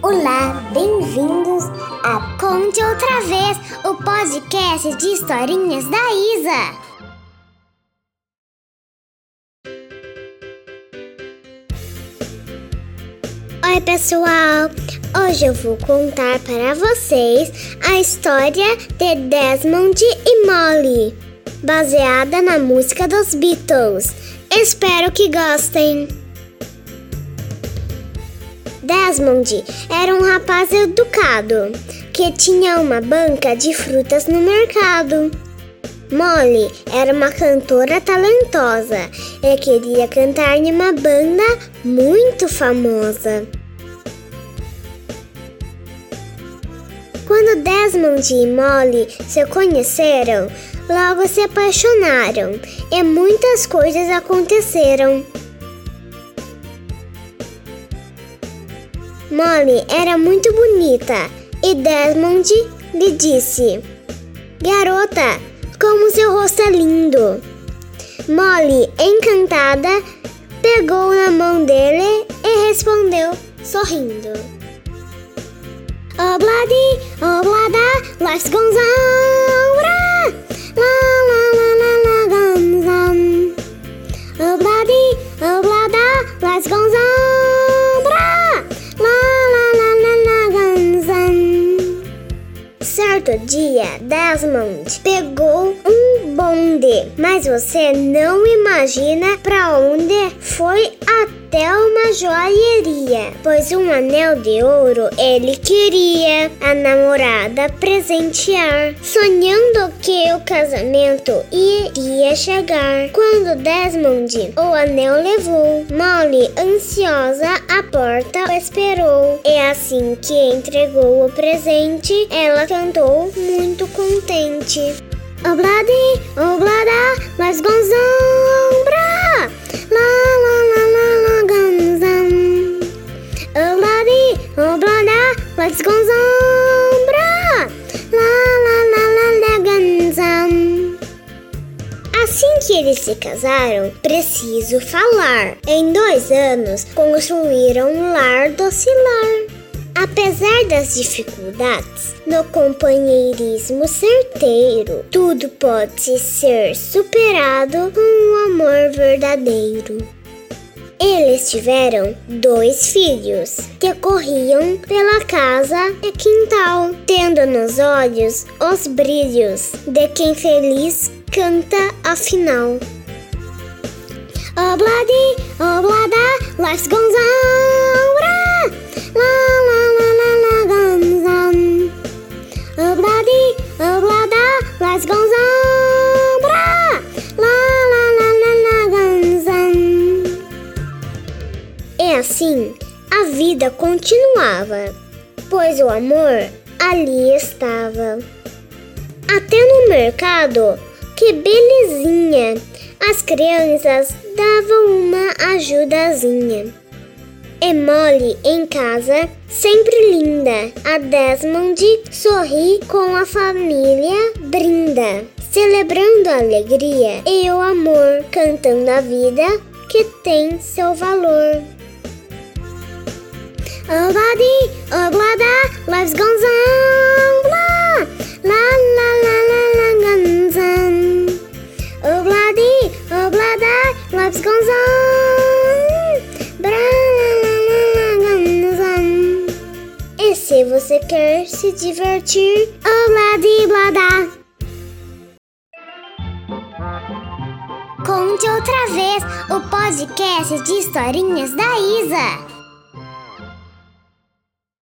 Olá, bem-vindos a Conte Outra Vez, o podcast de historinhas da Isa. Oi, pessoal! Hoje eu vou contar para vocês a história de Desmond e Molly, baseada na música dos Beatles. Espero que gostem! Desmond era um rapaz educado que tinha uma banca de frutas no mercado. Molly era uma cantora talentosa e queria cantar em uma banda muito famosa. Quando Desmond e Molly se conheceram, logo se apaixonaram e muitas coisas aconteceram. Molly era muito bonita e Desmond lhe disse: Garota, como seu rosto é lindo! Molly, encantada, pegou na mão dele e respondeu, sorrindo: Obladi, oblada, life's goes on, Certo dia, Desmond. Pegou bonde, mas você não imagina para onde foi até uma joalheria, pois um anel de ouro ele queria a namorada presentear, sonhando que o casamento iria chegar. Quando Desmond o anel levou, Molly, ansiosa à porta, esperou. E assim que entregou o presente, ela cantou muito contente. Obladi, oblada, mas gonzombra, la la la la la gonzam. Obladi, oblada, mas gonzombra, la la la la la gonzam. Assim que eles se casaram, preciso falar. Em dois anos, construíram um lar docilar. Apesar das dificuldades, no companheirismo certeiro, tudo pode ser superado com um amor verdadeiro. Eles tiveram dois filhos que corriam pela casa e quintal, tendo nos olhos os brilhos de quem feliz canta afinal. Obladi, oblada, life's goes Oblada, life's goes on, la la la la la on. E assim, a vida continuava, pois o amor ali estava. Até no mercado, que belezinha! As crianças davam uma ajudazinha. E Molly em casa, sempre linda. A Desmond sorri com a família, brinda, celebrando a alegria e o amor, cantando a vida que tem seu valor. Obladi, oblada, life's goes on, blah, la la la la la guns on. Obladi, oblada, life's goes on, se você quer se divertir, obladi, blada. Conte outra vez o podcast de historinhas da Isa.